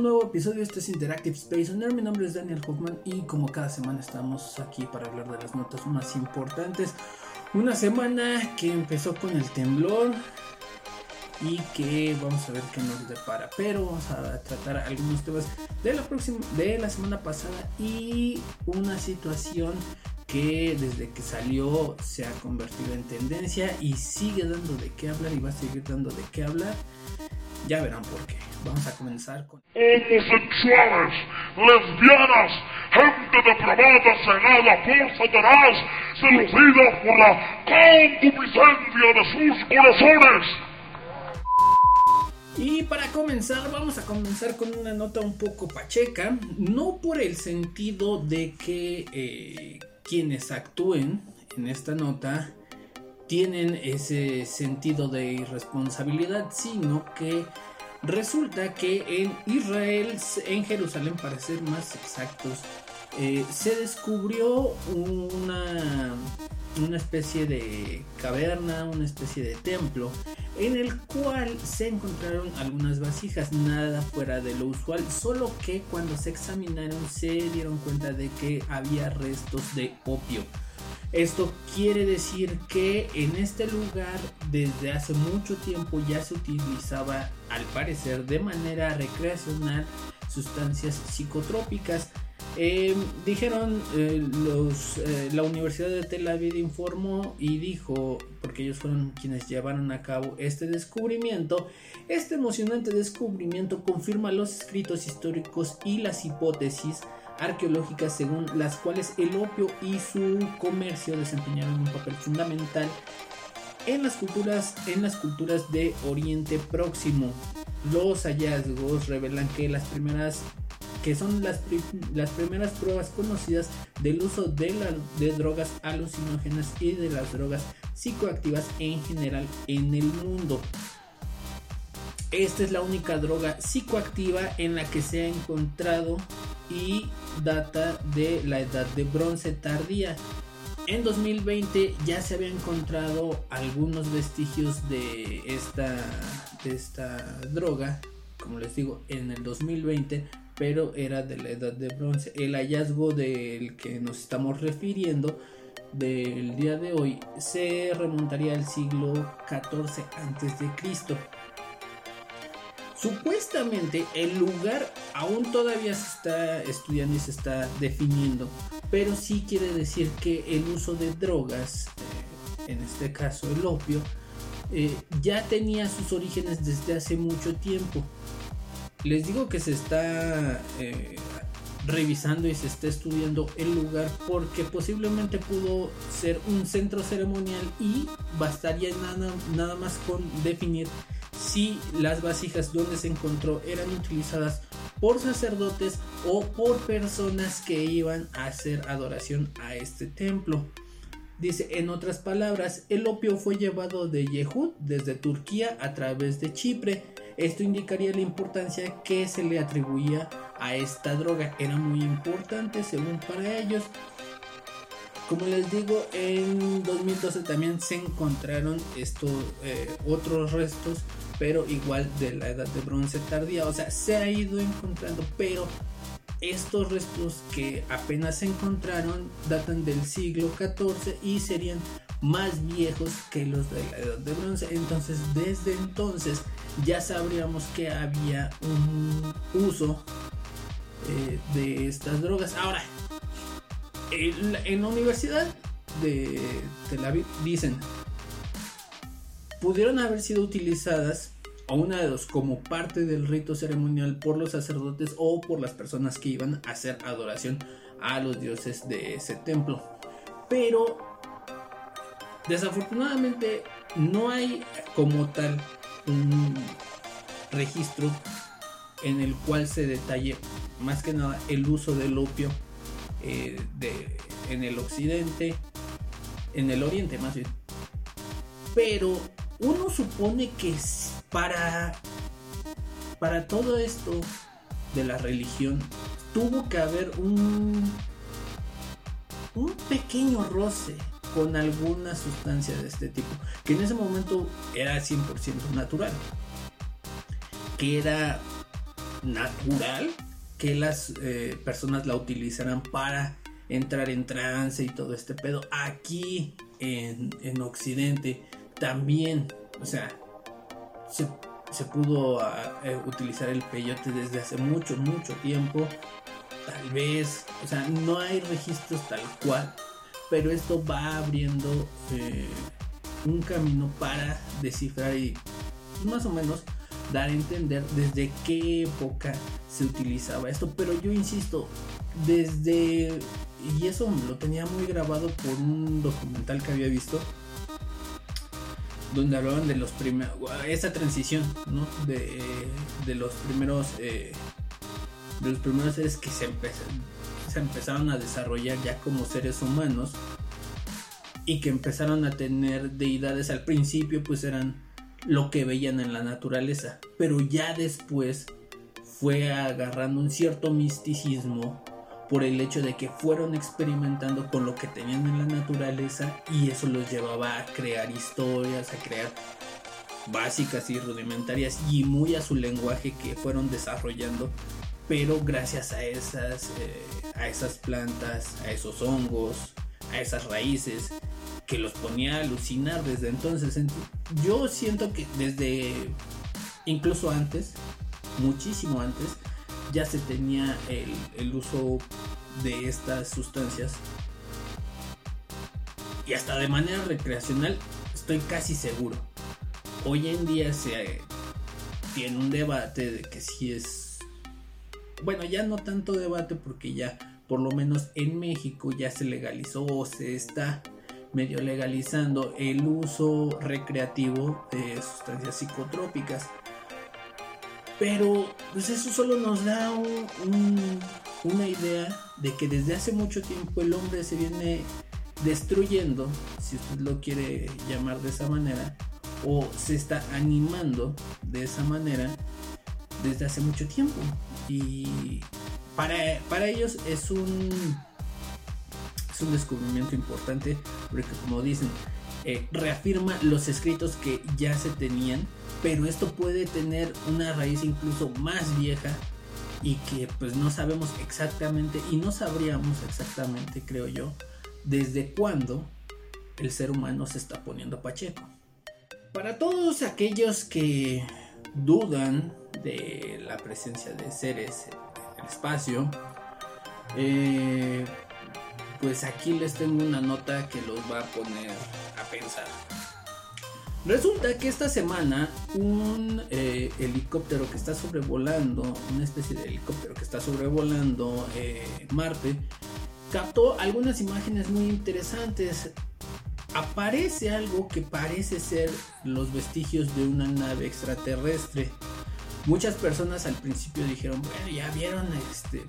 un nuevo episodio este es Interactive Space Owner. Mi nombre es Daniel Hoffman y como cada semana estamos aquí para hablar de las notas más importantes. Una semana que empezó con el temblor y que vamos a ver qué nos depara. Pero vamos a tratar algunos temas de la próxima, de la semana pasada y una situación que desde que salió se ha convertido en tendencia y sigue dando de qué hablar y va a seguir dando de qué hablar. Ya verán por qué. Vamos a comenzar con... Homosexuales, lesbianas, gente depravada, cegada por Satanás, seducida por la concupiscencia de sus corazones. Y para comenzar, vamos a comenzar con una nota un poco pacheca, no por el sentido de que eh, quienes actúen en esta nota tienen ese sentido de irresponsabilidad, sino que resulta que en Israel, en Jerusalén para ser más exactos, eh, se descubrió una, una especie de caverna, una especie de templo, en el cual se encontraron algunas vasijas, nada fuera de lo usual, solo que cuando se examinaron se dieron cuenta de que había restos de opio. Esto quiere decir que en este lugar desde hace mucho tiempo ya se utilizaba, al parecer, de manera recreacional sustancias psicotrópicas. Eh, dijeron eh, los, eh, la Universidad de Tel Aviv informó y dijo, porque ellos fueron quienes llevaron a cabo este descubrimiento, este emocionante descubrimiento confirma los escritos históricos y las hipótesis arqueológicas según las cuales el opio y su comercio desempeñaron un papel fundamental en las culturas, en las culturas de Oriente Próximo. Los hallazgos revelan que las primeras que son las, las primeras pruebas conocidas del uso de, de drogas alucinógenas y de las drogas psicoactivas en general en el mundo. Esta es la única droga psicoactiva en la que se ha encontrado y data de la edad de bronce tardía. En 2020 ya se había encontrado algunos vestigios de esta, de esta droga, como les digo, en el 2020, pero era de la edad de bronce. El hallazgo del que nos estamos refiriendo del día de hoy se remontaría al siglo XIV antes de Cristo. Supuestamente el lugar aún todavía se está estudiando y se está definiendo, pero sí quiere decir que el uso de drogas, eh, en este caso el opio, eh, ya tenía sus orígenes desde hace mucho tiempo. Les digo que se está eh, revisando y se está estudiando el lugar porque posiblemente pudo ser un centro ceremonial y bastaría nada, nada más con definir si las vasijas donde se encontró eran utilizadas por sacerdotes o por personas que iban a hacer adoración a este templo. Dice, en otras palabras, el opio fue llevado de Yehud desde Turquía a través de Chipre. Esto indicaría la importancia que se le atribuía a esta droga. Era muy importante según para ellos. Como les digo, en 2012 también se encontraron eh, otros restos pero igual de la edad de bronce tardía. O sea, se ha ido encontrando, pero estos restos que apenas se encontraron datan del siglo XIV y serían más viejos que los de la edad de bronce. Entonces, desde entonces ya sabríamos que había un uso eh, de estas drogas. Ahora, en, en la Universidad de Tel Aviv dicen pudieron haber sido utilizadas o una de dos como parte del rito ceremonial por los sacerdotes o por las personas que iban a hacer adoración a los dioses de ese templo. Pero desafortunadamente no hay como tal un registro en el cual se detalle más que nada el uso del opio eh, en el occidente, en el oriente más bien. Pero uno supone que para, para todo esto de la religión tuvo que haber un, un pequeño roce con alguna sustancia de este tipo, que en ese momento era 100% natural, que era natural que las eh, personas la utilizaran para entrar en trance y todo este pedo. Aquí en, en Occidente también, o sea, se, pudo ah, eh, utilizar el peyote desde hace mucho, mucho tiempo. Tal vez, o sea, no hay registros tal cual, pero esto va abriendo eh, un camino para descifrar y más o menos dar a entender desde qué época se utilizaba esto. Pero yo insisto, desde... Y eso lo tenía muy grabado por un documental que había visto. Donde hablaban de los primeros... Esa transición, ¿no? De, de los primeros... Eh, de los primeros seres que se, se empezaron a desarrollar ya como seres humanos. Y que empezaron a tener deidades al principio pues eran lo que veían en la naturaleza. Pero ya después fue agarrando un cierto misticismo por el hecho de que fueron experimentando con lo que tenían en la naturaleza y eso los llevaba a crear historias, a crear básicas y rudimentarias y muy a su lenguaje que fueron desarrollando, pero gracias a esas, eh, a esas plantas, a esos hongos, a esas raíces que los ponía a alucinar desde entonces. Yo siento que desde incluso antes, muchísimo antes, ya se tenía el, uso de estas sustancias. Y hasta de manera recreacional, estoy casi seguro. Hoy en día se tiene un debate de que si es... Bueno, ya no tanto debate porque ya por lo menos en México ya se legalizó o se está medio legalizando el uso recreativo de sustancias psicotrópicas. Pero pues eso solo nos da una idea de que desde hace mucho tiempo el hombre se viene destruyendo, si usted lo quiere llamar de esa manera, o se está animando de esa manera desde hace mucho tiempo. Y para, para ellos es un, es un descubrimiento importante porque como dicen, eh, reafirma los escritos que ya se tenían pero esto puede tener una raíz incluso más vieja y que pues no sabemos exactamente y no sabríamos exactamente creo yo desde cuándo el ser humano se está poniendo pacheco. Para todos aquellos que dudan de la presencia de seres en el espacio, eh, pues aquí les tengo una nota que los va a poner a pensar. Resulta que esta semana un eh, helicóptero que está sobrevolando, una especie de helicóptero que está sobrevolando eh, Marte, captó algunas imágenes muy interesantes. Aparece algo que parece ser los vestigios de una nave extraterrestre. Muchas personas al principio dijeron, bueno, ya vieron, este,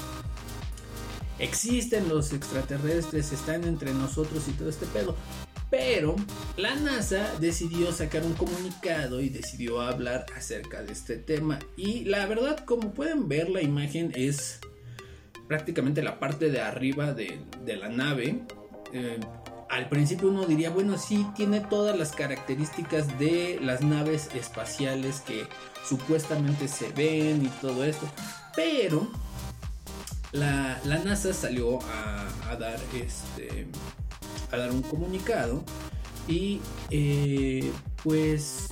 existen los extraterrestres, están entre nosotros y todo este pedo. Pero la NASA decidió sacar un comunicado y decidió hablar acerca de este tema. Y la verdad, como pueden ver, la imagen es prácticamente la parte de arriba de, la nave. Eh, al principio uno diría, bueno, sí, tiene todas las características de las naves espaciales que supuestamente se ven y todo esto. Pero la, NASA salió a, a dar este a dar un comunicado y eh, pues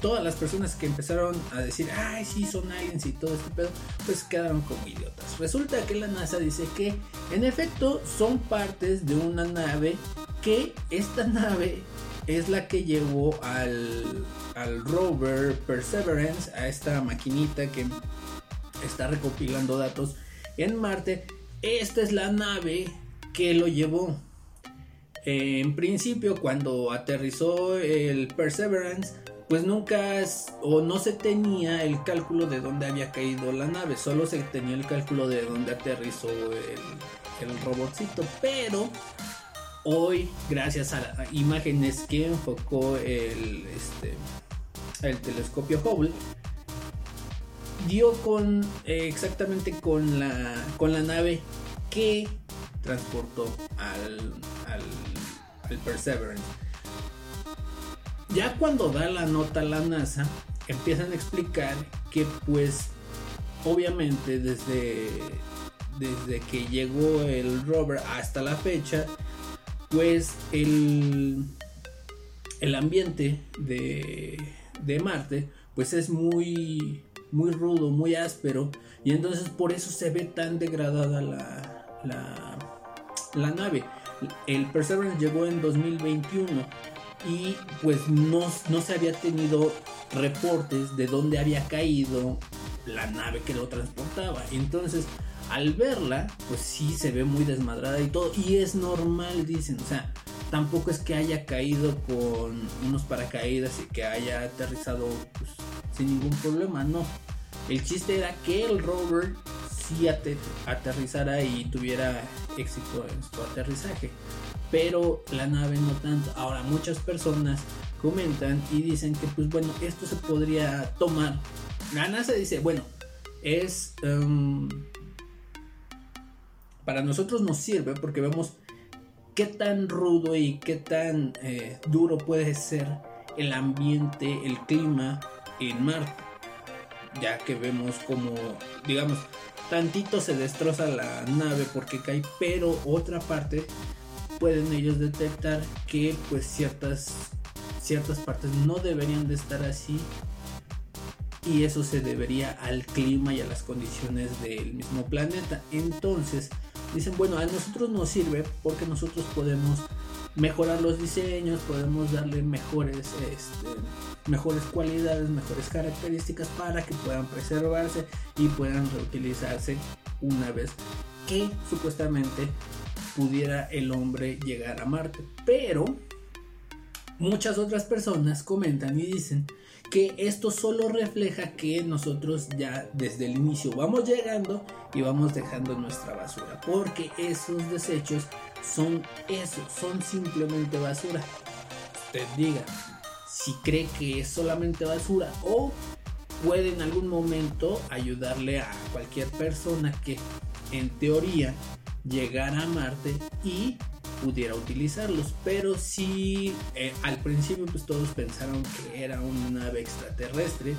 todas las personas que empezaron a decir, ay, sí, son aliens y todo este pedo, pues quedaron como idiotas. Resulta que la NASA dice que en efecto son partes de una nave que esta nave es la que llevó al, al rover Perseverance, a esta maquinita que está recopilando datos en Marte. Esta es la nave que lo llevó en principio, cuando aterrizó el Perseverance, pues nunca o no se tenía el cálculo de dónde había caído la nave, solo se tenía el cálculo de dónde aterrizó el, el robotcito, pero hoy, gracias a imágenes que enfocó el, este, el telescopio Hubble, dio con eh, exactamente con la, con la nave que transportó al, al el Perseverance. Ya cuando da la nota a la NASA, empiezan a explicar que pues obviamente desde, desde que llegó el rover hasta la fecha, pues el, el ambiente de, de Marte pues es muy, muy rudo, muy áspero y entonces por eso se ve tan degradada la, la, nave. El Perseverance llegó en 2021 y pues no, no se había tenido reportes de dónde había caído la nave que lo transportaba. Entonces, al verla, pues sí se ve muy desmadrada y todo. Y es normal, dicen. O sea, tampoco es que haya caído con unos paracaídas y que haya aterrizado pues, sin ningún problema. No. El chiste era que el rover sí aterrizara y tuviera éxito en su aterrizaje. Pero la nave no tanto. Ahora, muchas personas comentan y dicen que pues bueno, esto se podría tomar. La NASA dice, bueno, es... Um, para nosotros nos sirve porque vemos qué tan rudo y qué tan eh, duro puede ser el ambiente, el clima en Marte. Ya que vemos como, digamos, tantito se destroza la nave porque cae, pero otra parte pueden ellos detectar que pues ciertas ciertas partes no deberían de estar así y eso se debería al clima y a las condiciones del mismo planeta. Entonces, dicen, bueno, a nosotros nos sirve porque nosotros podemos mejorar los diseños, podemos darle mejores, este, mejores cualidades, mejores características para que puedan preservarse y puedan reutilizarse una vez que supuestamente pudiera el hombre llegar a Marte. Pero Muchas otras personas comentan y dicen que esto solo refleja que nosotros ya desde el inicio vamos llegando y vamos dejando nuestra basura, porque esos desechos son eso, son simplemente basura. Usted diga si cree que es solamente basura o puede en algún momento ayudarle a cualquier persona que en teoría llegara a Marte y pudiera utilizarlos. Pero si eh, al principio pues todos pensaron que era una nave extraterrestre,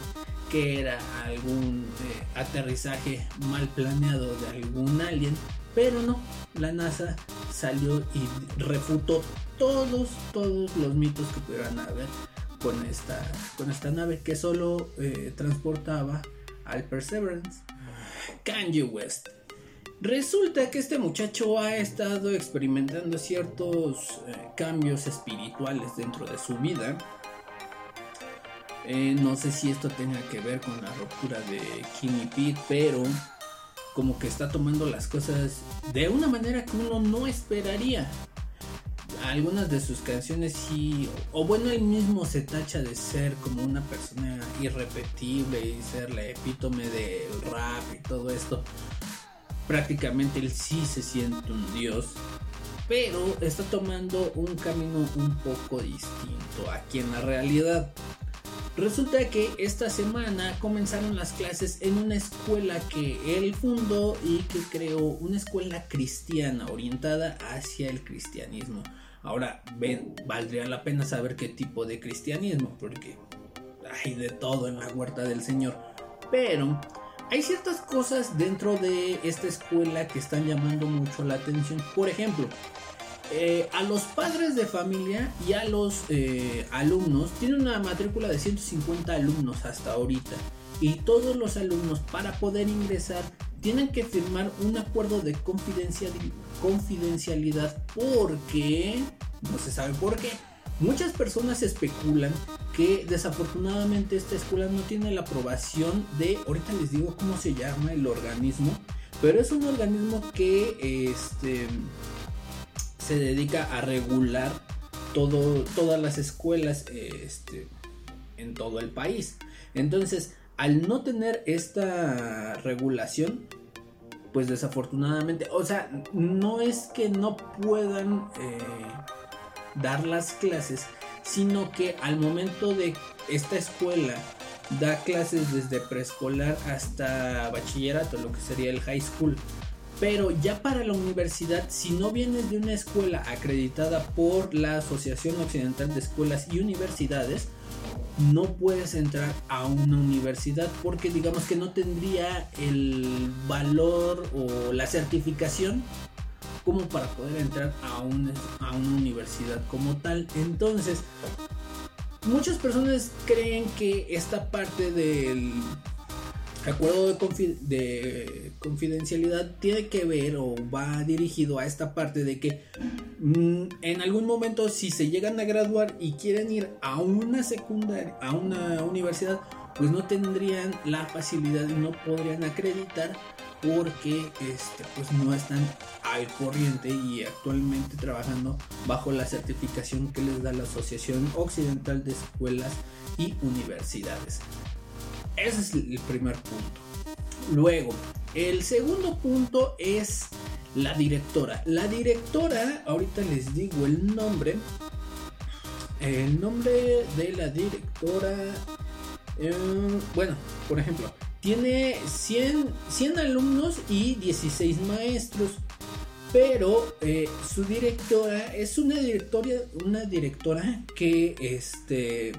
que era algún eh, aterrizaje mal planeado de algún alien, pero no, la NASA salió y refutó todos, todos los mitos que pudieran haber con esta, con esta nave que solo eh, transportaba al Perseverance. Kanye West Resulta que este muchacho ha estado experimentando ciertos eh, cambios espirituales dentro de su vida. Eh, no sé si esto tenga que ver con la ruptura de Kimmy Pete, pero como que está tomando las cosas de una manera que uno no esperaría. Algunas de sus canciones sí, o bueno, él mismo se tacha de ser como una persona irrepetible y ser la epítome del rap y todo esto prácticamente él sí se siente un dios, pero está tomando un camino un poco distinto aquí en la realidad. Resulta que esta semana comenzaron las clases en una escuela que él fundó y que creó una escuela cristiana orientada hacia el cristianismo. Ahora, valdría la pena saber qué tipo de cristianismo, porque hay de todo en la huerta del Señor. Pero hay ciertas cosas dentro de esta escuela que están llamando mucho la atención. Por ejemplo, eh, a los padres de familia y a los eh, alumnos, tienen una matrícula de 150 alumnos hasta ahorita. Y todos los alumnos para poder ingresar tienen que firmar un acuerdo de confidencialidad porque, no se sabe por qué, muchas personas especulan que desafortunadamente esta escuela no tiene la aprobación de, ahorita les digo cómo se llama el organismo, pero es un organismo que este, se dedica a regular todo, todas las escuelas este, en todo el país. Entonces, al no tener esta regulación, pues desafortunadamente, o sea, no es que no puedan eh, dar las clases, sino que al momento de esta escuela da clases desde preescolar hasta bachillerato, lo que sería el high school. Pero ya para la universidad, si no vienes de una escuela acreditada por la Asociación Occidental de Escuelas y Universidades, no puedes entrar a una universidad porque digamos que no tendría el valor o la certificación como para poder entrar a a una universidad como tal. Entonces, muchas personas creen que esta parte del acuerdo de, confidencialidad tiene que ver o va dirigido a esta parte de que mm, en algún momento si se llegan a graduar y quieren ir a una secundaria, a una universidad, pues no tendrían la facilidad y no podrían acreditar porque este, pues no están al corriente y actualmente trabajando bajo la certificación que les da la Asociación Occidental de Escuelas y Universidades. Ese es el primer punto. Luego, el segundo punto es la directora. La directora, ahorita les digo el nombre. El nombre de la directora. Eh, bueno, por ejemplo, tiene 100, 100 alumnos y 16 maestros. Pero eh, su directora es una directora, una directora que este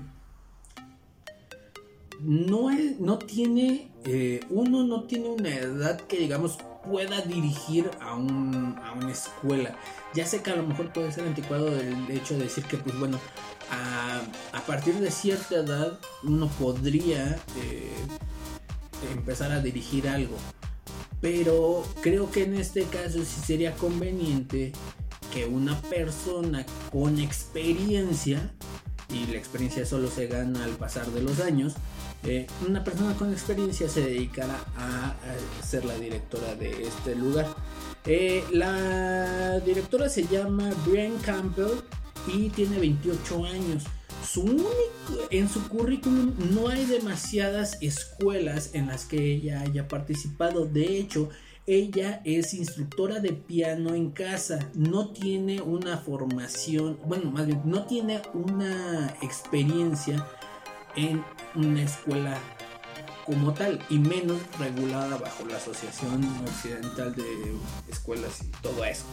no, no tiene, eh, uno no tiene una edad que digamos pueda dirigir a, un, a una escuela. Ya sé que a lo mejor puede ser anticuado el hecho de decir que pues bueno, a, partir de cierta edad uno podría eh, empezar a dirigir algo. Pero creo que en este caso sí sería conveniente que una persona con experiencia, y la experiencia solo se gana al pasar de los años, eh, una persona con experiencia se dedicará a, ser la directora de este lugar. Eh, la directora se llama Brian Campbell y tiene 28 años. Su único, en su currículum no hay demasiadas escuelas en las que ella haya participado. De hecho, ella es instructora de piano en casa. No tiene una formación, bueno, más bien, no tiene una experiencia en una escuela como tal y menos regulada bajo la Asociación Occidental de Escuelas y todo eso.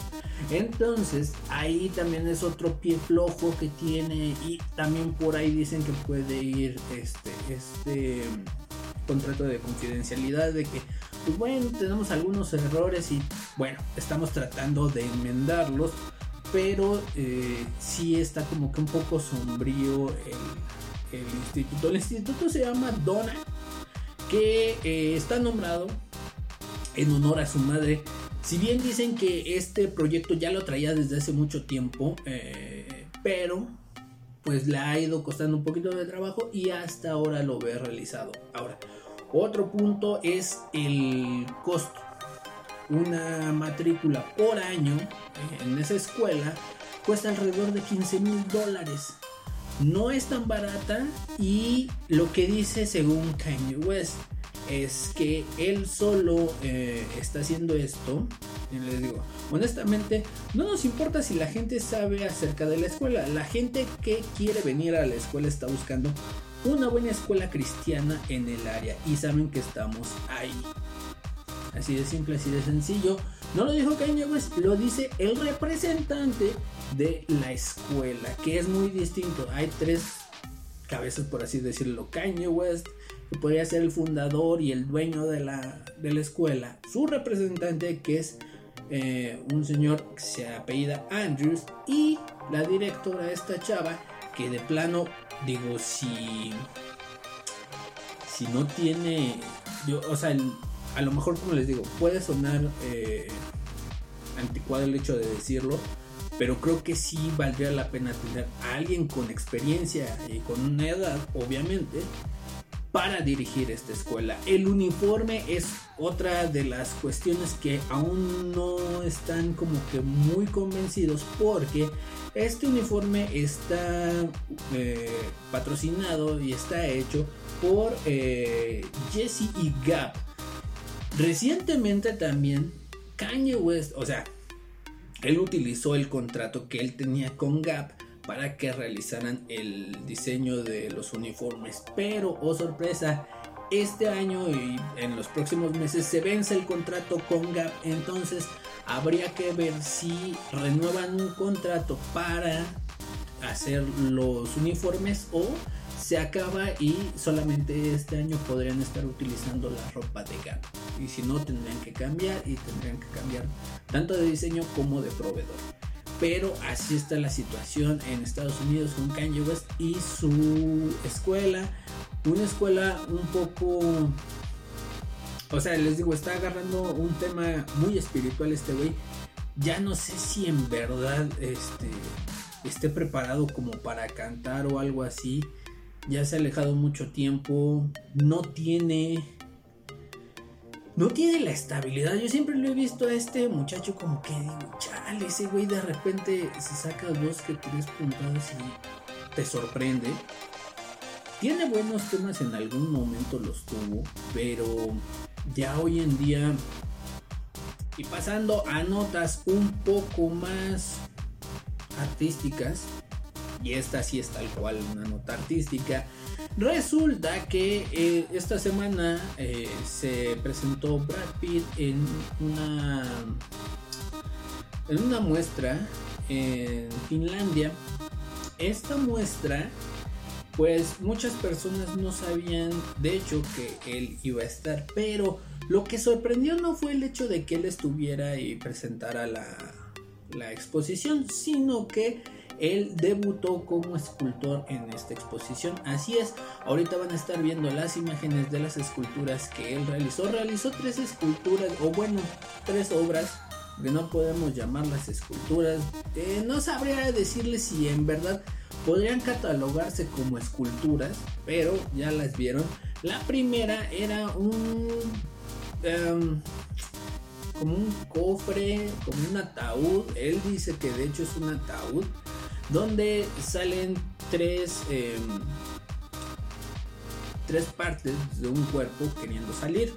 Entonces, ahí también es otro pie flojo que tiene y también por ahí dicen que puede ir este este contrato de confidencialidad de que pues bueno, tenemos algunos errores y bueno, estamos tratando de enmendarlos, pero eh, sí está como que un poco sombrío el el instituto. Se llama Donna, que eh, está nombrado en honor a su madre. Si bien dicen que este proyecto ya lo traía desde hace mucho tiempo, eh, pero pues le ha ido costando un poquito de trabajo y hasta ahora lo ve realizado. Ahora, otro punto es el costo. Una matrícula por año eh, en esa escuela cuesta alrededor de 15 mil dólares no es tan barata y lo que dice según Kanye West es que él solo eh, está haciendo esto. Y les digo, honestamente, no nos importa si la gente sabe acerca de la escuela. La gente que quiere venir a la escuela está buscando una buena escuela cristiana en el área y saben que estamos ahí. Así de simple, así de sencillo. No lo dijo Kanye West, lo dice el representante de la escuela, que es muy distinto. Hay tres cabezas, por así decirlo. Kanye West, que podría ser el fundador y el dueño de la, de la escuela. Su representante, que es eh, un señor que se apellida Andrews. Y la directora, esta chava, que de plano, digo, si, si no tiene, yo, o sea, a lo mejor como les digo, puede sonar eh, anticuado el hecho de decirlo, pero creo que sí valdría la pena tener a alguien con experiencia y con una edad, obviamente, para dirigir esta escuela. El uniforme es otra de las cuestiones que aún no están como que muy convencidos porque este uniforme está eh, patrocinado y está hecho por eh, Jesse y Gap. Recientemente también Kanye West, o sea, él utilizó el contrato que él tenía con Gap para que realizaran el diseño de los uniformes. Pero, oh sorpresa, este año y en los próximos meses se vence el contrato con Gap. Entonces habría que ver si renuevan un contrato para hacer los uniformes o se acaba y solamente este año podrían estar utilizando la ropa de Gap. Y si no, tendrían que cambiar y tendrían que cambiar tanto de diseño como de proveedor. Pero así está la situación en Estados Unidos con Kanye West y su escuela. Una escuela un poco... O sea, les digo, está agarrando un tema muy espiritual este güey. Ya no sé si en verdad este, esté preparado como para cantar o algo así. Ya se ha alejado mucho tiempo. No tiene no tiene la estabilidad. Yo siempre lo he visto a este muchacho como que digo, chale, ese güey de repente se saca dos que tres puntadas y te sorprende. Tiene buenos temas en algún momento los tuvo, pero ya hoy en día y pasando a notas un poco más artísticas, y esta sí es tal cual una nota artística, Resulta que eh, esta semana eh, se presentó Brad Pitt en una en una muestra en Finlandia. Esta muestra, pues muchas personas no sabían de hecho que él iba a estar, pero lo que sorprendió no fue el hecho de que él estuviera y presentara la, la exposición, sino que él debutó como escultor en esta exposición. Así es, ahorita van a estar viendo las imágenes de las esculturas que él realizó. Realizó tres esculturas, o bueno, tres obras, que no podemos llamarlas esculturas. Eh, no sabría decirles si en verdad podrían catalogarse como esculturas, pero ya las vieron. La primera era un... Em, como un cofre, como un ataúd. Él dice que de hecho es un ataúd donde salen tres, em, tres partes de un cuerpo queriendo salir.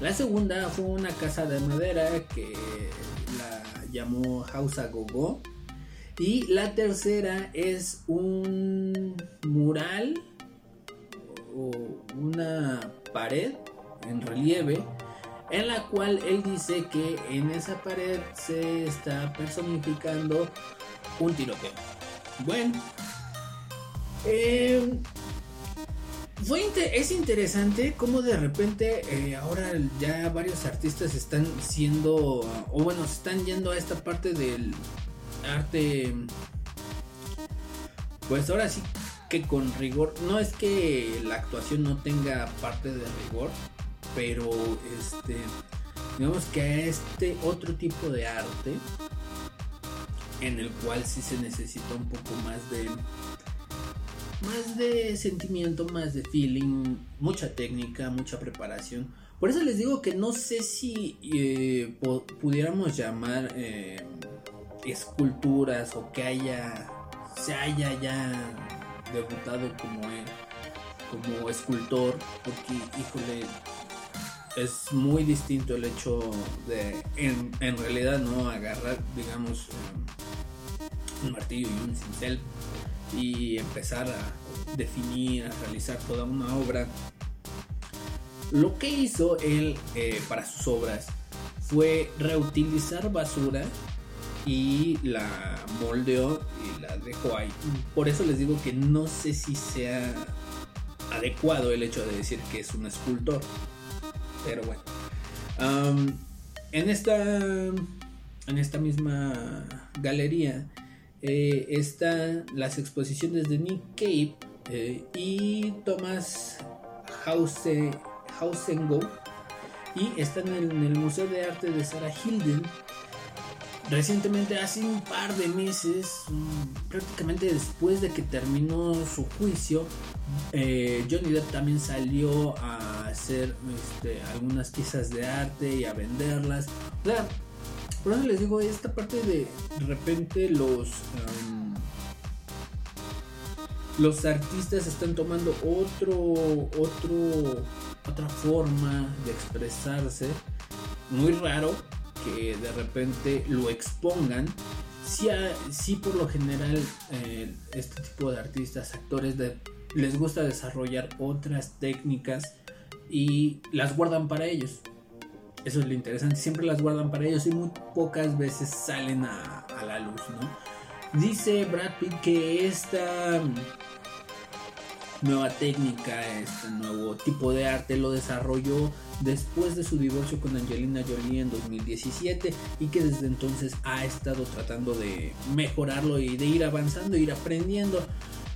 La segunda fue una casa de madera que la llamó House Gogo. Y la tercera es un mural o una pared en relieve en la cual él dice que en esa pared se está personificando un tiroteo. Bueno, eh, fue es interesante cómo de repente eh, ahora ya varios artistas están siendo, o bueno, están yendo a esta parte del arte, pues ahora sí que con rigor, no es que la actuación no tenga parte de rigor, pero este, digamos que a este otro tipo de arte, en el cual sí se necesita un poco más de más de sentimiento, más de feeling, mucha técnica, mucha preparación. Por eso les digo que no sé si eh, pudiéramos llamar eh, esculturas o que haya se haya ya debutado como como escultor, porque híjole es muy distinto el hecho de en, realidad no agarrar digamos un martillo y un cincel y empezar a definir, a realizar toda una obra. Lo que hizo él eh, para sus obras fue reutilizar basura y la moldeó y la dejó ahí. Por eso les digo que no sé si sea adecuado el hecho de decir que es un escultor. Pero bueno. en esta. En esta misma galería eh, están las exposiciones de Nick Cave eh, y Thomas Hausengo y están en el Museo de Arte de Sarah Hilden. Recientemente, hace un par de meses, mm, prácticamente después de que terminó su juicio, eh, Johnny Depp también salió a hacer este, algunas piezas de arte y a venderlas. O por eso les digo, esta parte de, repente los... los artistas están tomando otro, otro, otra forma de expresarse. Muy raro que de repente lo expongan. Si, por lo general eh, este tipo de artistas, actores, les gusta desarrollar otras técnicas y las guardan para ellos. Eso es lo interesante, siempre las guardan para ellos y muy pocas veces salen a, la luz, ¿no? Dice Brad Pitt que esta, nueva técnica, este nuevo tipo de arte lo desarrolló después de su divorcio con Angelina Jolie en 2017 y que desde entonces ha estado tratando de mejorarlo y de ir avanzando, ir aprendiendo.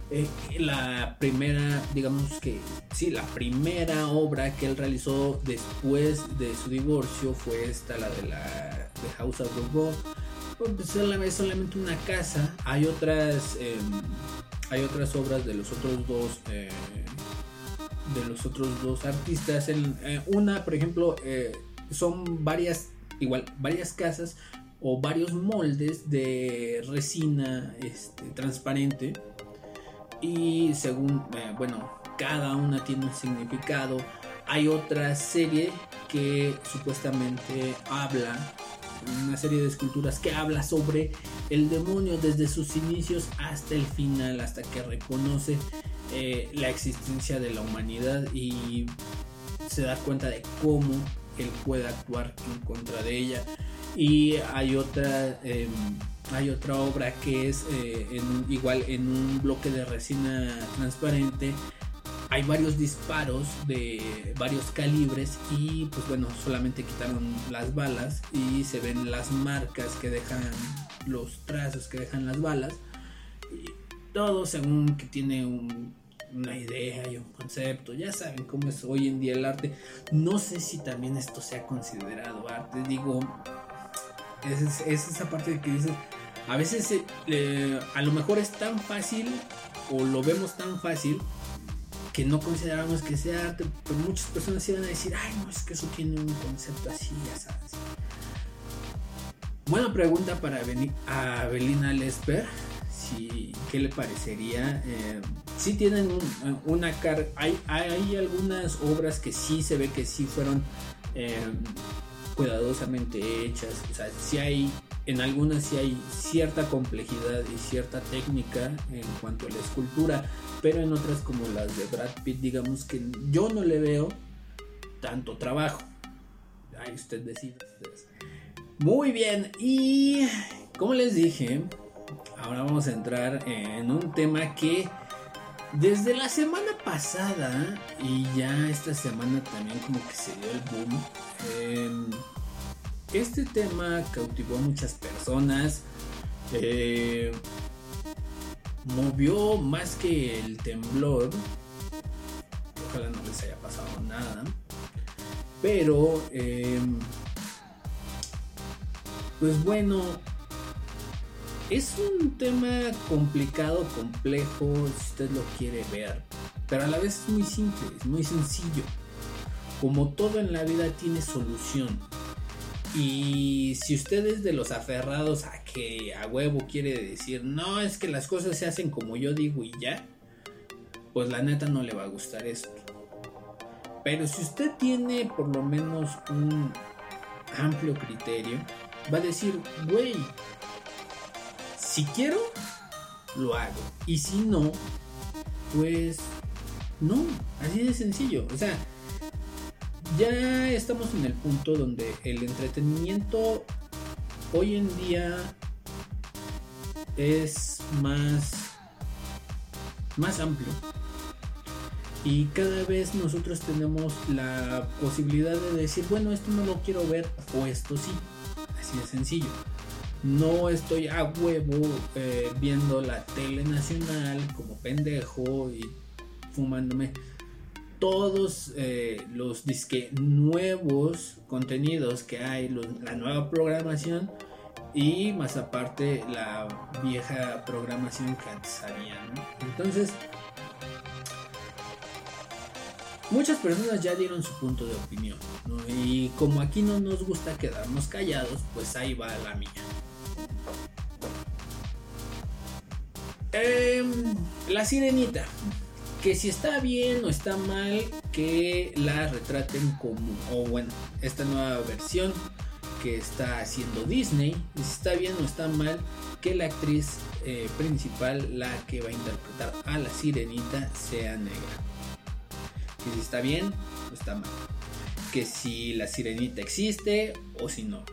Eh, la primera, digamos que sí, la primera obra que él realizó después de su divorcio fue esta, la de la de House of God. Pues es solamente una casa. Hay otras, em, hay otras obras de los otros dos, eh, de los otros dos artistas. Eh, una, por ejemplo, son varias, igual, varias casas o varios moldes de resina este, transparente y según, eh, bueno, cada una tiene un significado. Hay otra serie que supuestamente habla, una serie de esculturas que habla sobre el demonio desde sus inicios hasta el final, hasta que reconoce eh, la existencia de la humanidad y se da cuenta de cómo él puede actuar en contra de ella. Y hay otra... Em, hay otra obra que es eh, igual en un bloque de resina transparente. Hay varios disparos de varios calibres y pues bueno, solamente quitaron las balas y se ven las marcas que dejan, los trazos que dejan las balas. Todo según que tiene una idea y un concepto. Ya saben cómo es hoy en día el arte. No sé si también esto sea considerado arte. Digo, es, es esa parte de que dices, a veces eh, a lo mejor es tan fácil o lo vemos tan fácil que no consideramos que sea pero muchas personas iban a decir, ay, no, es que eso tiene un concepto así, ya sabes. Buena pregunta para a Belina Lesper, si, ¿qué le parecería? Eh, si tienen una carga, hay, hay algunas obras que sí se ve que sí fueron eh, cuidadosamente hechas, o sea, si hay en algunas sí hay cierta complejidad y cierta técnica en cuanto a la escultura, pero en otras como las de Brad Pitt, digamos que yo no le veo tanto trabajo. Ahí usted decide. Muy bien, y como les dije, ahora vamos a entrar en un tema que desde la semana pasada y ya esta semana también como que se dio el boom. Eh, este tema cautivó a muchas personas. Eh, movió más que el temblor. Ojalá no les haya pasado nada. Pero, eh, pues bueno, es un tema complicado, complejo, si usted lo quiere ver. Pero a la vez es muy simple, es muy sencillo. Como todo en la vida tiene solución. Y si usted es de los aferrados a que a huevo quiere decir, no, es que las cosas se hacen como yo digo y ya, pues la neta no le va a gustar esto. Pero si usted tiene por lo menos un amplio criterio, va a decir, güey, si quiero, lo hago. Y si no, pues no, así de sencillo. O sea, ya estamos en el punto donde el entretenimiento hoy en día es más más amplio. Y cada vez nosotros tenemos la posibilidad de decir bueno esto no lo quiero ver o esto sí así de sencillo. No estoy a huevo eh, viendo la tele nacional como pendejo y fumándome todos eh, los disque nuevos contenidos que hay, la nueva programación y más aparte la vieja programación que antes había. Entonces, muchas personas ya dieron su punto de opinión y como aquí no nos gusta quedarnos callados, pues ahí va la mía. Em, la sirenita que si está bien o está mal que la retraten como, o bueno, esta nueva versión que está haciendo Disney, si está bien o está mal que la actriz eh, principal, la que va a interpretar a la sirenita, sea negra. Que si está bien o está mal. Que si la sirenita existe o si no.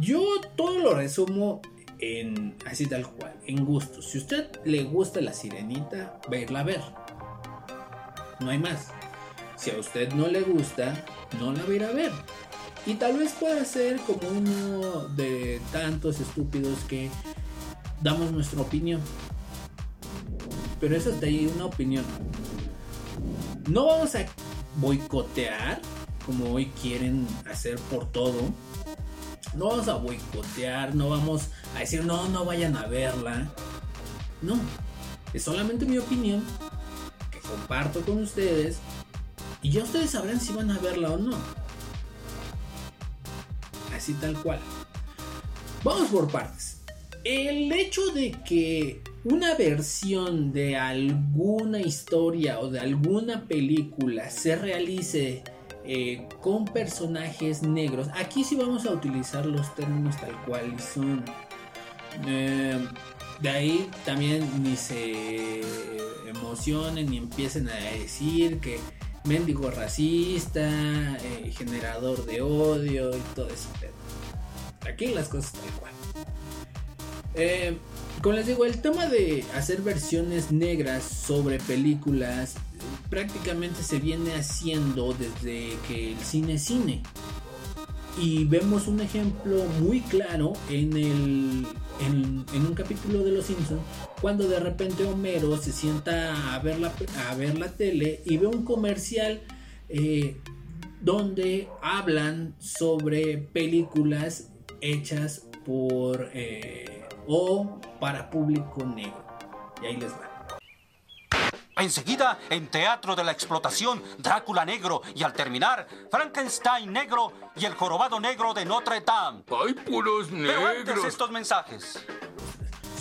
Yo todo lo resumo así tal cual, en gusto. Si usted le gusta la sirenita, va a ver. No hay más. Si a usted no le gusta, no la va a ver. Y tal vez pueda ser como uno de tantos estúpidos que damos nuestra opinión. Pero eso es de ahí una opinión. No vamos a boicotear como hoy quieren hacer por todo. No vamos a boicotear, no vamos a decir no, no vayan a verla. No, es solamente mi opinión que comparto con ustedes y ya ustedes sabrán si van a verla o no. Así tal cual. Vamos por partes. El hecho de que una versión de alguna historia o de alguna película se realice eh, con personajes negros, aquí sí vamos a utilizar los términos tal cual son. Eh, de ahí también ni se emocionen ni empiecen a decir que mendigo racista, eh, generador de odio y todo eso. Aquí las cosas tal cual. Como les digo, el tema de hacer versiones negras sobre películas prácticamente se viene haciendo desde que el cine cine. Y vemos un ejemplo muy claro en, el, en, un capítulo de Los Simpsons, cuando de repente Homero se sienta a ver la, a ver la tele y ve un comercial eh, donde hablan sobre películas hechas por eh, o para público negro. Y ahí les va. Enseguida, en Teatro de la Explotación, Drácula Negro y al terminar, Frankenstein Negro y el Jorobado Negro de Notre Dame. ¡Hay puros negros! Pero antes estos mensajes.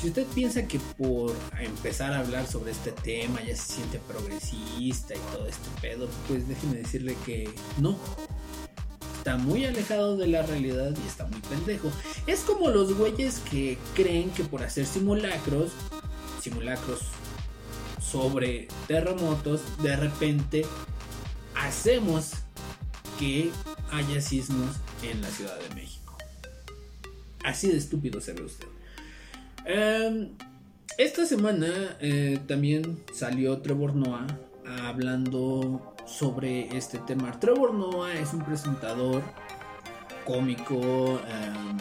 Si usted piensa que por empezar a hablar sobre este tema ya se siente progresista y todo este pedo, pues déjeme decirle que no está muy alejado de la realidad y está muy pendejo. Es como los güeyes que creen que por hacer simulacros, simulacros sobre terremotos, de repente hacemos que haya sismos en la Ciudad de México. Así de estúpido se ve usted. Em, esta semana eh, también salió Trevor Noah hablando sobre este tema. Trevor Noah es un presentador cómico. Em,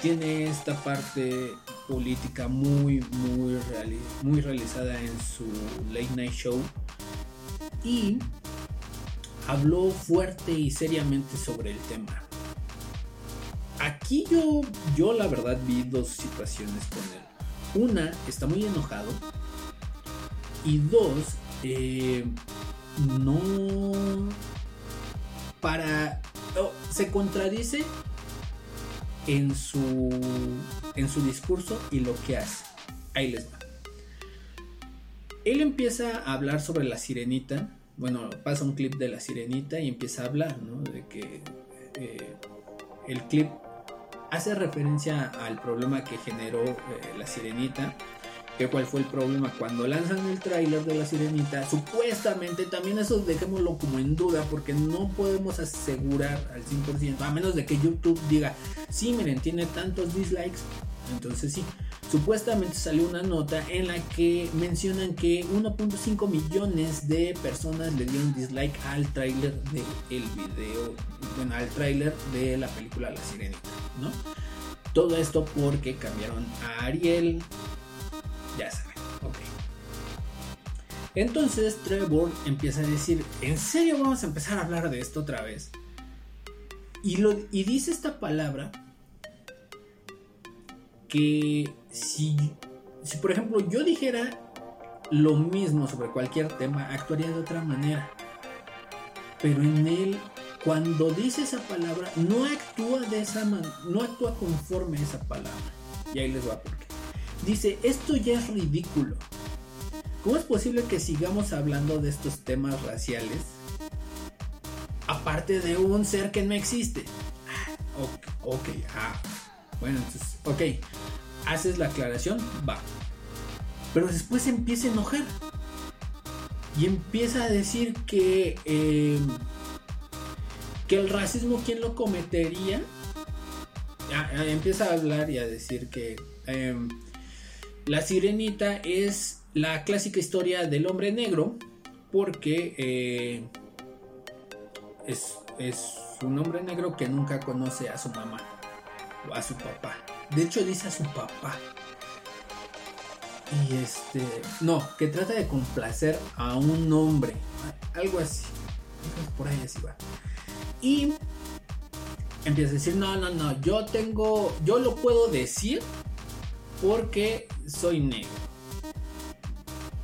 tiene esta parte política muy, muy, muy realizada en su late night show. Y habló fuerte y seriamente sobre el tema. Aquí yo, yo la verdad vi dos situaciones con él. Una, está muy enojado. Y dos, eh, no para se contradice en su en su discurso y lo que hace. Ahí les va. Él empieza a hablar sobre la sirenita. Bueno pasa un clip de la sirenita y empieza a hablar ¿no? de que eh, el clip hace referencia al problema que generó eh, la sirenita que cuál fue el problema cuando lanzan el tráiler de la sirenita supuestamente también eso dejémoslo como en duda porque no podemos asegurar al 100% a menos de que YouTube diga sí miren tiene tantos dislikes entonces sí. Supuestamente salió una nota en la que mencionan que 1.5 millones de personas le dieron dislike al tráiler del video bueno al tráiler de la película La Sirenita no todo esto porque cambiaron a Ariel ya saben, ok. Entonces Trevor empieza a decir, ¿en serio vamos a empezar a hablar de esto otra vez? Y, dice esta palabra que si, por ejemplo yo dijera lo mismo sobre cualquier tema, actuaría de otra manera. Pero en él, cuando dice esa palabra, no actúa de esa manera, no actúa conforme a esa palabra. Y ahí les va por qué. Dice, esto ya es ridículo. ¿Cómo es posible que sigamos hablando de estos temas raciales? Aparte de un ser que no existe. Ah, ok, ah. Bueno, entonces, ok. Haces la aclaración, va. Pero después empieza a enojar. Y empieza a decir que, eh, que el racismo, ¿quién lo cometería? ah, empieza a hablar y a decir que em, la sirenita es la clásica historia del hombre negro porque eh, es, un hombre negro que nunca conoce a su mamá o a su papá. De hecho dice a su papá. Y este, no, que trata de complacer a un hombre, algo así. Por ahí así va. Y empieza a decir, no, no, no, yo tengo, yo lo puedo decir porque soy negro.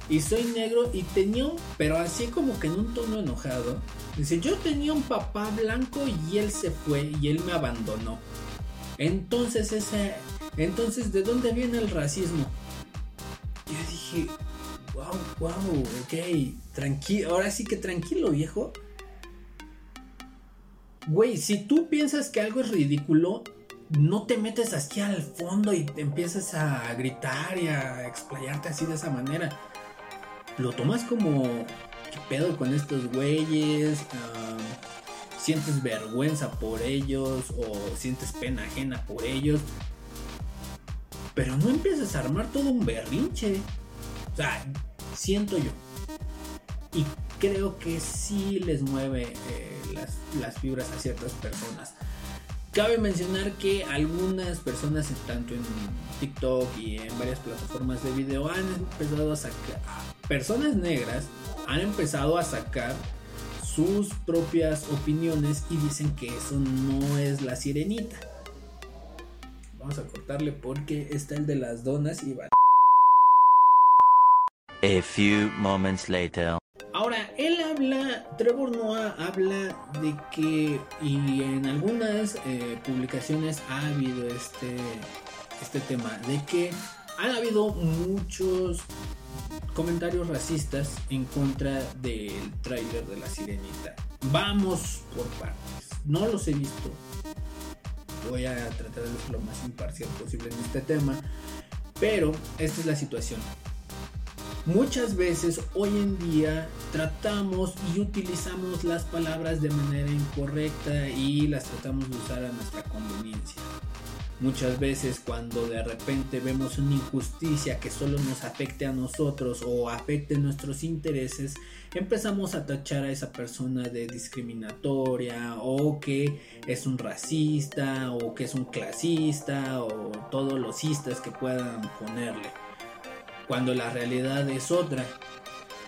Y soy negro y tenía, pero así como que en un tono enojado, dice, yo tenía un papá blanco y él se fue y él me abandonó. Entonces ese, entonces ¿de dónde viene el racismo? Yo dije, wow, wow, ok, tranquilo, ahora sí que tranquilo viejo. Güey, si tú piensas que algo es ridículo, no te metes aquí al fondo y te empiezas a gritar y a explayarte así de esa manera. Lo tomas como, ¿qué pedo con estos güeyes? sientes vergüenza por ellos o sientes pena ajena por ellos. Pero no empiezas a armar todo un berrinche. O sea, siento yo. Y creo que sí les mueve eh, las fibras a ciertas personas. Cabe mencionar que algunas personas, tanto en TikTok y en varias plataformas de video, han empezado a sacar, personas negras han empezado a sacar sus propias opiniones y dicen que eso no es la sirenita. Vamos a cortarle porque está el de las donas y va. A few moments later. Ahora, él habla, Trevor Noah habla de que, y en algunas eh, publicaciones ha habido este, este tema, de que han habido muchos comentarios racistas en contra del tráiler de la sirenita. Vamos por partes. No los he visto. Voy a tratar de ser lo más imparcial posible en este tema. Pero esta es la situación. Muchas veces hoy en día tratamos y utilizamos las palabras de manera incorrecta y las tratamos de usar a nuestra conveniencia. Muchas veces cuando de repente vemos una injusticia que solo nos afecte a nosotros o afecte nuestros intereses, empezamos a tachar a esa persona de discriminatoria o que es un racista o que es un clasista o todos los istas que puedan ponerle cuando la realidad es otra.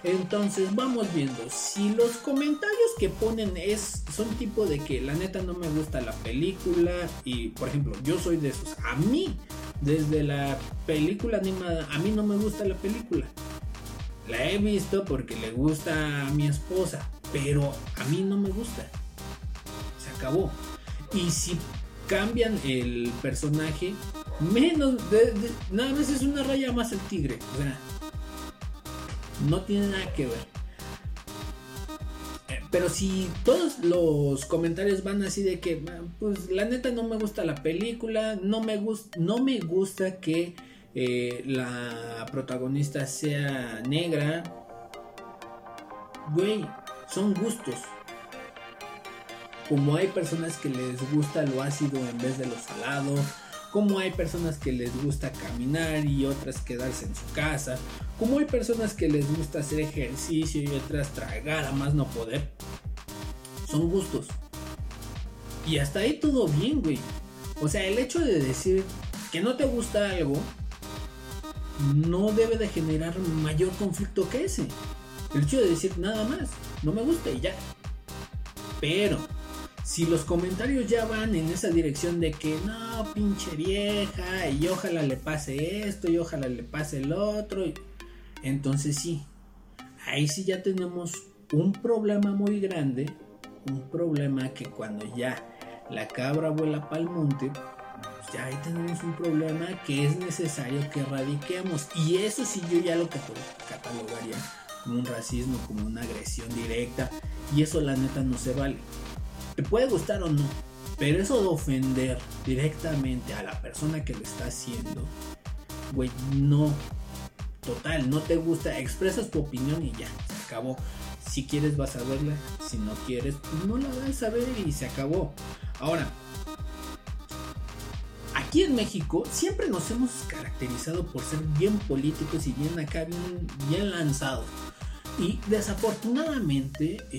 Entonces vamos viendo, si los comentarios que ponen es son tipo de que la neta no me gusta la película y por ejemplo yo soy de esos, a mí desde la película animada a mí no me gusta la película. La he visto porque le gusta a mi esposa, pero a mí no me gusta. Se acabó. Y si cambian el personaje, menos de, nada más es una raya más el tigre. No tiene nada que ver. Eh, pero si todos los comentarios van así de que, pues la neta no me gusta la película, no me, gusta no me gusta que eh, la protagonista sea negra, güey, son gustos. Como hay personas que les gusta lo ácido en vez de lo salado, como hay personas que les gusta caminar y otras quedarse en su casa, como hay personas que les gusta hacer ejercicio y otras tragar a más no poder. Son gustos. Y hasta ahí todo bien, güey. O sea, el hecho de decir que no te gusta algo no debe de generar mayor conflicto que ese. El hecho de decir nada más, no me gusta y ya. Pero si los comentarios ya van en esa dirección de que no, pinche vieja, y ojalá le pase esto, y ojalá le pase el otro, entonces sí, ahí sí ya tenemos un problema muy grande, un problema que cuando ya la cabra vuela para el monte, pues ya ahí tenemos un problema que es necesario que erradiquemos. Y eso sí yo ya lo catalogaría como un racismo, como una agresión directa. Y eso la neta no se vale. Te puede gustar o no, pero eso de ofender directamente a la persona que lo está haciendo, güey, no. Total, no te gusta, expresas tu opinión y ya, se acabó. Si quieres vas a verla, si no quieres, pues no la vas a ver y se acabó. Ahora, aquí en México siempre nos hemos caracterizado por ser bien políticos y bien acá, bien, bien lanzados. Y desafortunadamente, eh,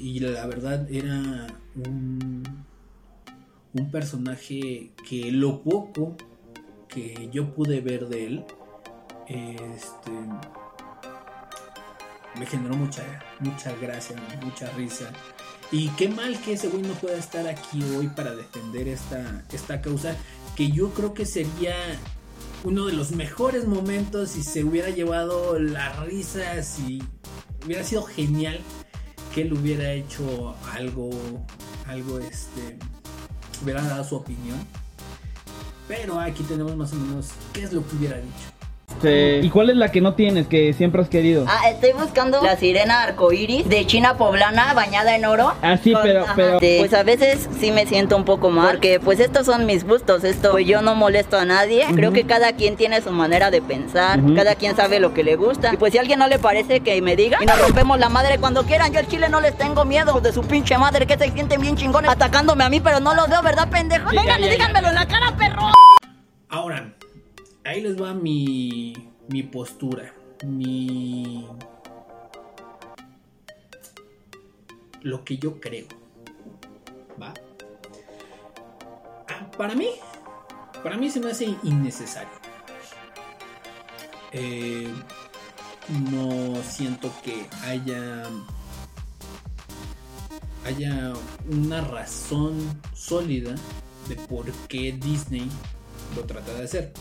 y la verdad era un, un personaje que lo poco que yo pude ver de él, este, me generó mucha, mucha gracia, mucha risa. Y qué mal que ese güey no pueda estar aquí hoy para defender esta, esta causa, que yo creo que sería uno de los mejores momentos si se hubiera llevado la risa, si hubiera sido genial que él hubiera hecho algo, algo este, hubiera dado su opinión. Pero aquí tenemos más o menos qué es lo que hubiera dicho. ¿Y cuál es la que no tienes, que siempre has querido? Ah, estoy buscando la sirena arcoíris de China poblana bañada en oro. Ah, sí, Con- pero, ajá, pero... de- pues a veces sí me siento un poco mal, porque pues estos son mis gustos, esto, pues yo no molesto a nadie, creo que cada quien tiene su manera de pensar, cada quien sabe lo que le gusta, y pues si a alguien no le parece que me diga, y nos rompemos la madre cuando quieran, yo al chile no les tengo miedo de su pinche madre, que se sienten bien chingones atacándome a mí, pero no los veo, ¿verdad, pendejo? Sí, Vengan ya, y ya, díganmelo en la cara, perro. Ahora, ahí les va mi, mi postura, mi... Lo que yo creo. ¿Va? Ah, Para mí, para mí se me hace innecesario. Eh, no siento que haya haya una razón sólida de por qué Disney lo trata de hacer.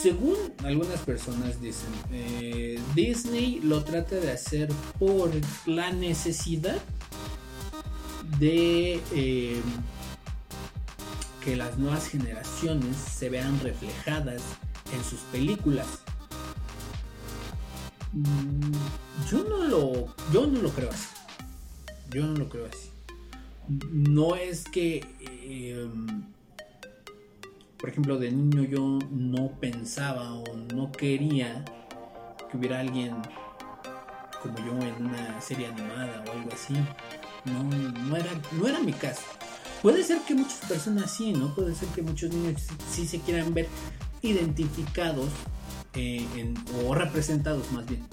Según algunas personas dicen, eh, Disney lo trata de hacer por la necesidad de eh, que las nuevas generaciones se vean reflejadas en sus películas. Mm, Yo no lo, yo no lo creo así. Yo no lo creo así. No es que, eh, por ejemplo, de niño yo no pensaba o no quería que hubiera alguien como yo en una serie animada o algo así. No, era, no era mi caso. Puede ser que muchas personas sí, ¿no? Puede ser que muchos niños sí, se quieran ver identificados eh, o representados más bien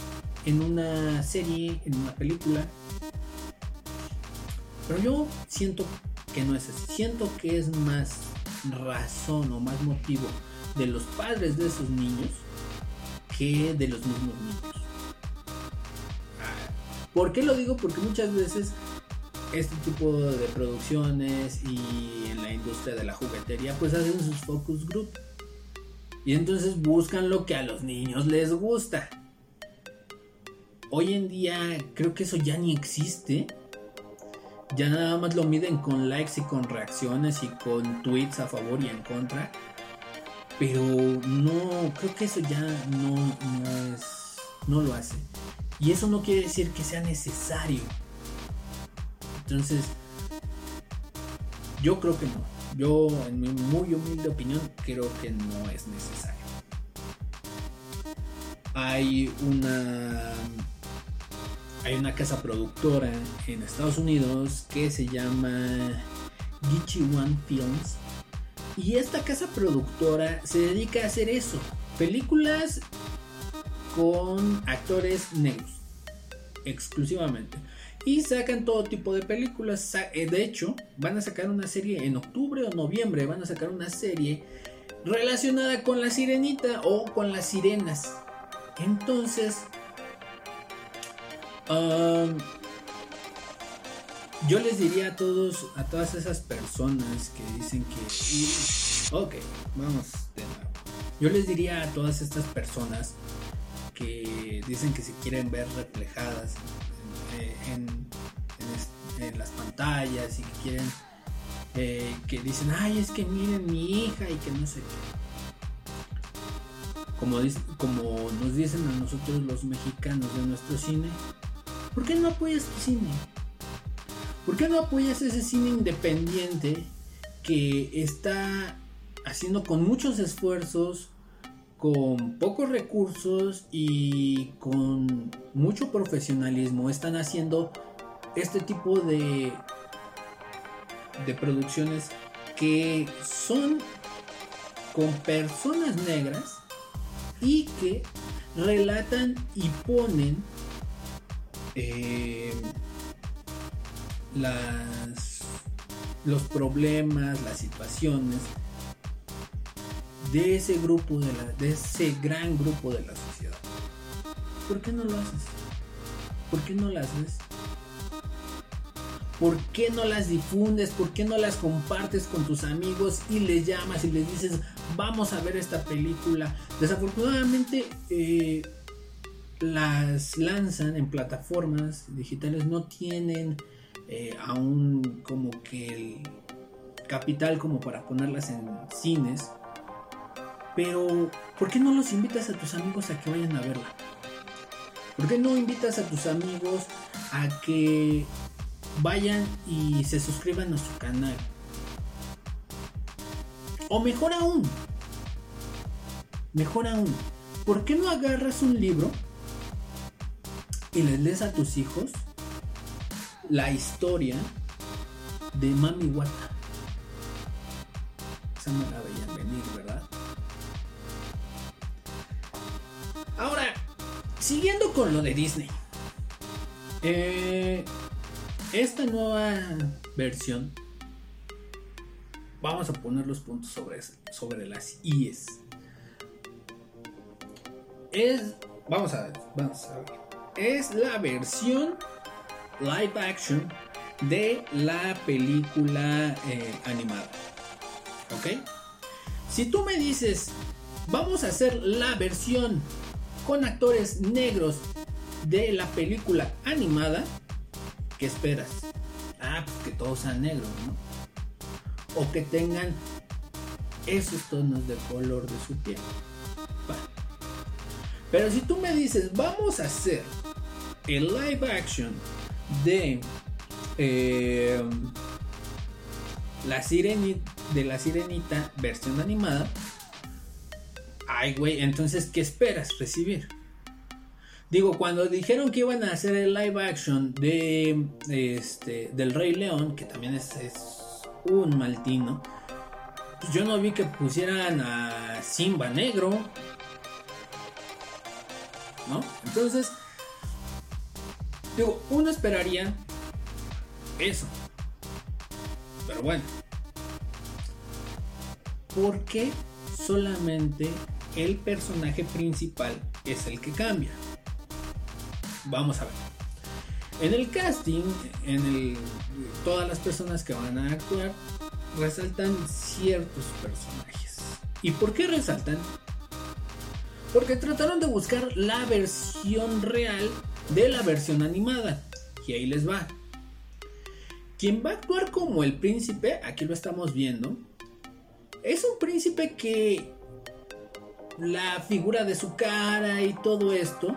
en una serie, en una película. Pero yo siento que no es así. Siento que es más razón o más motivo de los padres de esos niños que de los mismos niños. ¿Por qué lo digo? Porque muchas veces este tipo de producciones y en la industria de la juguetería pues hacen sus focus group. Y entonces buscan lo que a los niños les gusta. Hoy en día creo que eso ya ni existe. Ya nada más lo miden con likes y con reacciones y con tweets a favor y en contra. Pero no, creo que eso ya no, no es. No lo hace. Y eso no quiere decir que sea necesario. Entonces, yo creo que no. Yo, en mi muy humilde opinión, creo que no es necesario. Hay una hay una casa productora en Estados Unidos que se llama Gichi One Films. Y esta casa productora se dedica a hacer eso películas con actores negros exclusivamente. Y sacan todo tipo de películas. Eh, de hecho van a sacar una serie en octubre o noviembre van a sacar una serie relacionada con la sirenita o con las sirenas. Entonces Yo les diría a todos, a todas esas personas que dicen que. Ok, vamos de nuevo. Yo les diría a todas estas personas que dicen que se quieren ver reflejadas en, las pantallas y que quieren. eh, que dicen, ay, es que miren mi hija y que no sé qué. Como nos dicen a nosotros los mexicanos de nuestro cine, ¿Por qué no apoyas tu cine? ¿Por qué no apoyas ese cine independiente que está haciendo con muchos esfuerzos, con pocos recursos y con mucho profesionalismo? Están haciendo este tipo de, de producciones que son con personas negras y que relatan y ponen eh, las, los problemas, las situaciones de ese grupo, de, la, de ese gran grupo de la sociedad. ¿Por qué no lo haces? ¿Por qué no las ves? ¿Por qué no las difundes? ¿Por qué no las compartes con tus amigos y les llamas y les dices, vamos a ver esta película? Desafortunadamente eh, las lanzan en plataformas digitales, no tienen eh, aún como que el capital como para ponerlas en cines. Pero, ¿por qué no los invitas a tus amigos a que vayan a verla? ¿Por qué no invitas a tus amigos a que vayan y se suscriban a su canal? O mejor aún, mejor aún, ¿por qué no agarras un libro y les lees a tus hijos la historia de Mami Wata? Esa no la veían venir, ¿verdad? Ahora, siguiendo con lo de Disney. Eh, esta nueva versión. Vamos a poner los puntos sobre, sobre las IES. Es. Vamos a ver. Vamos a ver. Es la versión live action de la película eh, animada. ¿Ok? Si tú me dices, vamos a hacer la versión con actores negros de la película animada, ¿qué esperas? Ah, pues que todos sean negros, ¿no? O que tengan esos tonos de color de su piel. Pero si tú me dices, vamos a hacer el live action de eh, la sirenita, de la sirenita versión animada, ay güey, entonces ¿qué esperas recibir? Digo, cuando dijeron que iban a hacer el live action de este del Rey León, que también es, es un maltino, pues yo no vi que pusieran a Simba negro. ¿No? Entonces, digo, uno esperaría eso. Pero bueno. ¿Por qué solamente el personaje principal es el que cambia? Vamos a ver. En el casting, en el, todas las personas que van a actuar resaltan ciertos personajes. ¿Y por qué resaltan? Porque trataron de buscar la versión real de la versión animada. Y ahí les va. Quien va a actuar como el príncipe, aquí lo estamos viendo, es un príncipe que la figura de su cara y todo esto,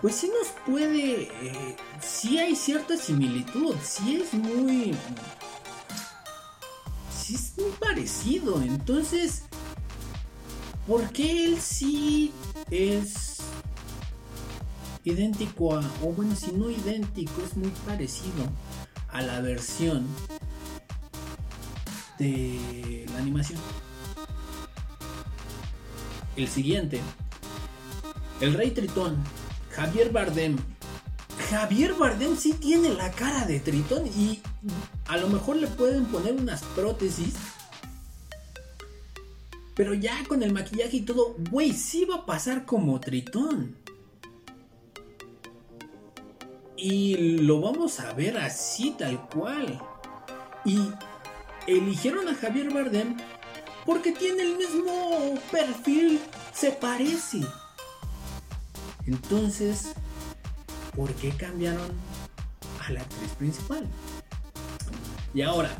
pues sí nos puede, eh, sí hay cierta similitud, sí es muy, sí es muy parecido. Entonces, ¿por qué él sí es idéntico a, o bueno, si no idéntico, es muy parecido a la versión de la animación? El siguiente, el Rey Tritón, Javier Bardem. Javier Bardem sí tiene la cara de Tritón y a lo mejor le pueden poner unas prótesis. Pero ya con el maquillaje y todo, güey, sí va a pasar como Tritón. Y lo vamos a ver así tal cual. Y eligieron a Javier Bardem porque tiene el mismo perfil, se parece. Entonces, ¿por qué cambiaron a la actriz principal? Y ahora,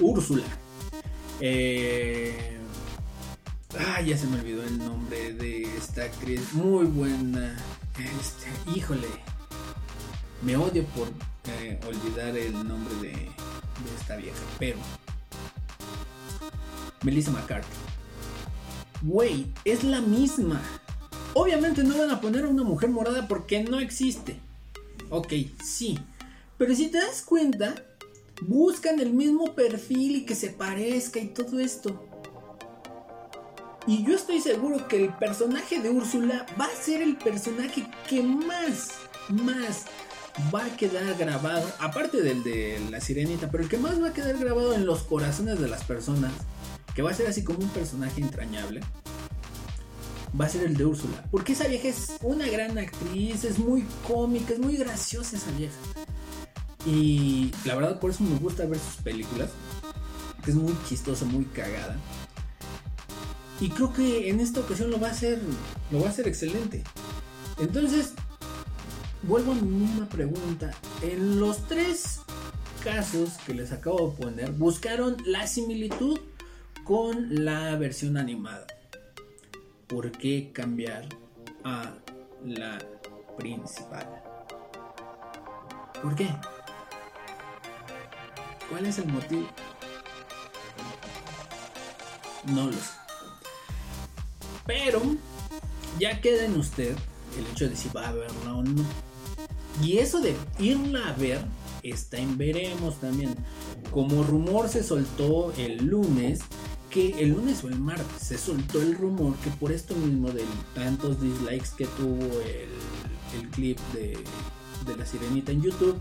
Úrsula. Eh... Ah, ya se me olvidó el nombre de esta actriz. Muy buena. Este, híjole. Me odio por eh, olvidar el nombre de, esta vieja. Pero Melissa McCarthy. Güey, es la misma. Obviamente no van a poner a una mujer morada porque no existe. Ok, sí. Pero si te das cuenta, buscan el mismo perfil y que se parezca y todo esto. Y yo estoy seguro que el personaje de Úrsula va a ser el personaje que más, más va a quedar grabado, aparte del de la sirenita, pero el que más va a quedar grabado en los corazones de las personas, que va a ser así como un personaje entrañable, va a ser el de Úrsula. Porque esa vieja es una gran actriz, es muy cómica, es muy graciosa esa vieja. Y la verdad por eso me gusta ver sus películas, que es muy chistosa, muy cagada. Y creo que en esta ocasión lo va a hacer, lo va a hacer excelente. Entonces, vuelvo a mi misma pregunta. En los tres casos que les acabo de poner, buscaron la similitud con la versión animada. ¿Por qué cambiar a la principal? ¿Por qué? ¿Cuál es el motivo? No lo sé. Pero ya queda en usted el hecho de si va a verla o no. Y eso de irla a ver está en veremos también. Como rumor se soltó el lunes, que el lunes o el martes se soltó el rumor que por esto mismo de tantos dislikes que tuvo el, el clip de, de la sirenita en YouTube,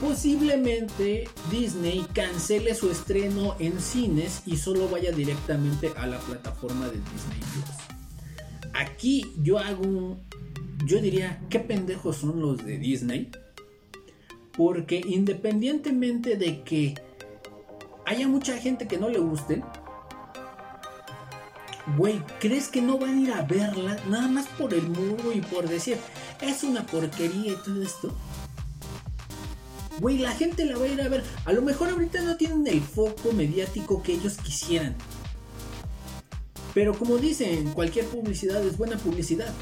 posiblemente Disney cancele su estreno en cines y solo vaya directamente a la plataforma de Disney Plus. Aquí yo hago un, yo diría, ¿qué pendejos son los de Disney? Porque independientemente de que haya mucha gente que no le guste, güey, ¿crees que no van a ir a verla nada más por el muro y por decir, es una porquería y todo esto? Güey, la gente la va a ir a ver. A lo mejor ahorita no tienen el foco mediático que ellos quisieran. Pero como dicen, cualquier publicidad es buena publicidad.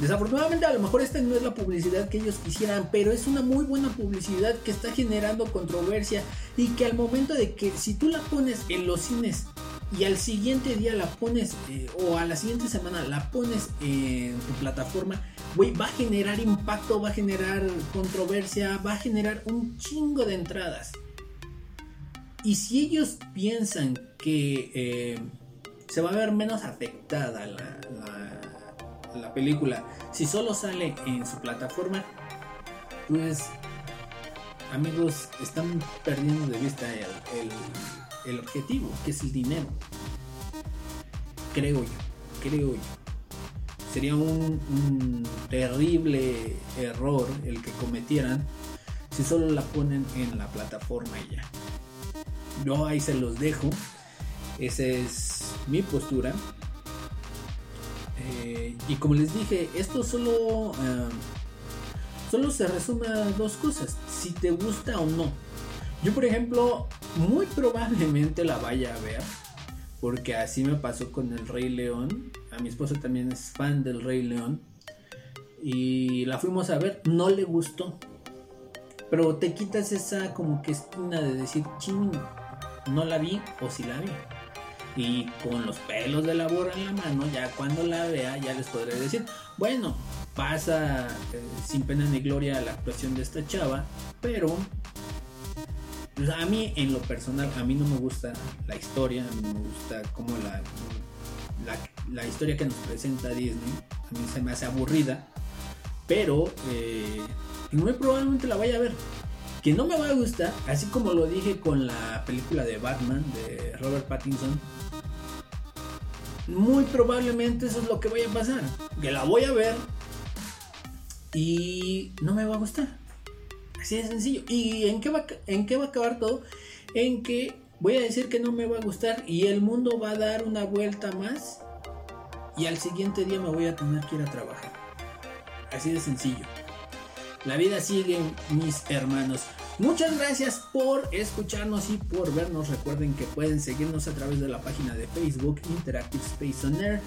Desafortunadamente a lo mejor esta no es la publicidad que ellos quisieran, pero es una muy buena publicidad que está generando controversia y que al momento de que si tú la pones en los cines y al siguiente día la pones eh, o a la siguiente semana la pones en tu plataforma, güey, va a generar impacto, va a generar controversia, va a generar un chingo de entradas. Y si ellos piensan que eh, se va a ver menos afectada la, la, la película si solo sale en su plataforma, pues amigos, están perdiendo de vista el, el, objetivo, que es el dinero. Creo yo, creo yo sería un, un, terrible error el que cometieran si solo la ponen en la plataforma y ya. Yo ahí se los dejo. Esa es mi postura. Eh, y como les dije, esto solo, uh, solo se resume a dos cosas. Si te gusta o no. Yo por ejemplo, muy probablemente la vaya a ver. Porque así me pasó con el Rey León. A mi esposa también es fan del Rey León. Y la fuimos a ver. No le gustó. Pero te quitas esa como que esquina de decir, ching, no la vi o si la vi. Y con los pelos de la borra en la mano, ya cuando la vea, ya les podré decir, bueno, pasa eh, sin pena ni gloria la actuación de esta chava, pero pues a mí en lo personal, a mí no me gusta la historia, a mí no me gusta como la, la, la historia que nos presenta Disney, a mí se me hace aburrida, pero eh, muy probablemente la vaya a ver. Que no me va a gustar, así como lo dije con la película de Batman de Robert Pattinson, muy probablemente eso es lo que vaya a pasar. Que la voy a ver y no me va a gustar. Así de sencillo. ¿Y en qué, va, en qué va a acabar todo? En que voy a decir que no me va a gustar y el mundo va a dar una vuelta más y al siguiente día me voy a tener que ir a trabajar. Así de sencillo. La vida sigue, mis hermanos. Muchas gracias por escucharnos y por vernos. Recuerden que pueden seguirnos a través de la página de Facebook Interactive Space on Air.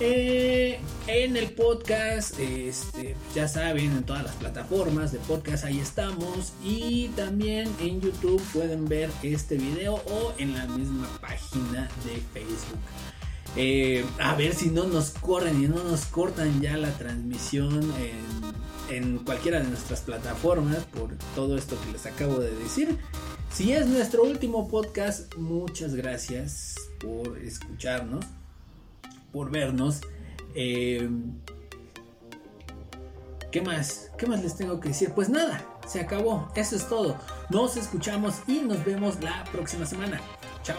Eh, en el podcast, este, ya saben, en todas las plataformas de podcast ahí estamos. Y también en YouTube pueden ver este video o en la misma página de Facebook. Eh, a ver si no nos corren y no nos cortan ya la transmisión en, cualquiera de nuestras plataformas por todo esto que les acabo de decir. Si es nuestro último podcast, muchas gracias por escucharnos. por vernos. Eh, ¿Qué más? ¿Qué más les tengo que decir? Pues nada, se acabó. Eso es todo. Nos escuchamos y nos vemos la próxima semana. Chao.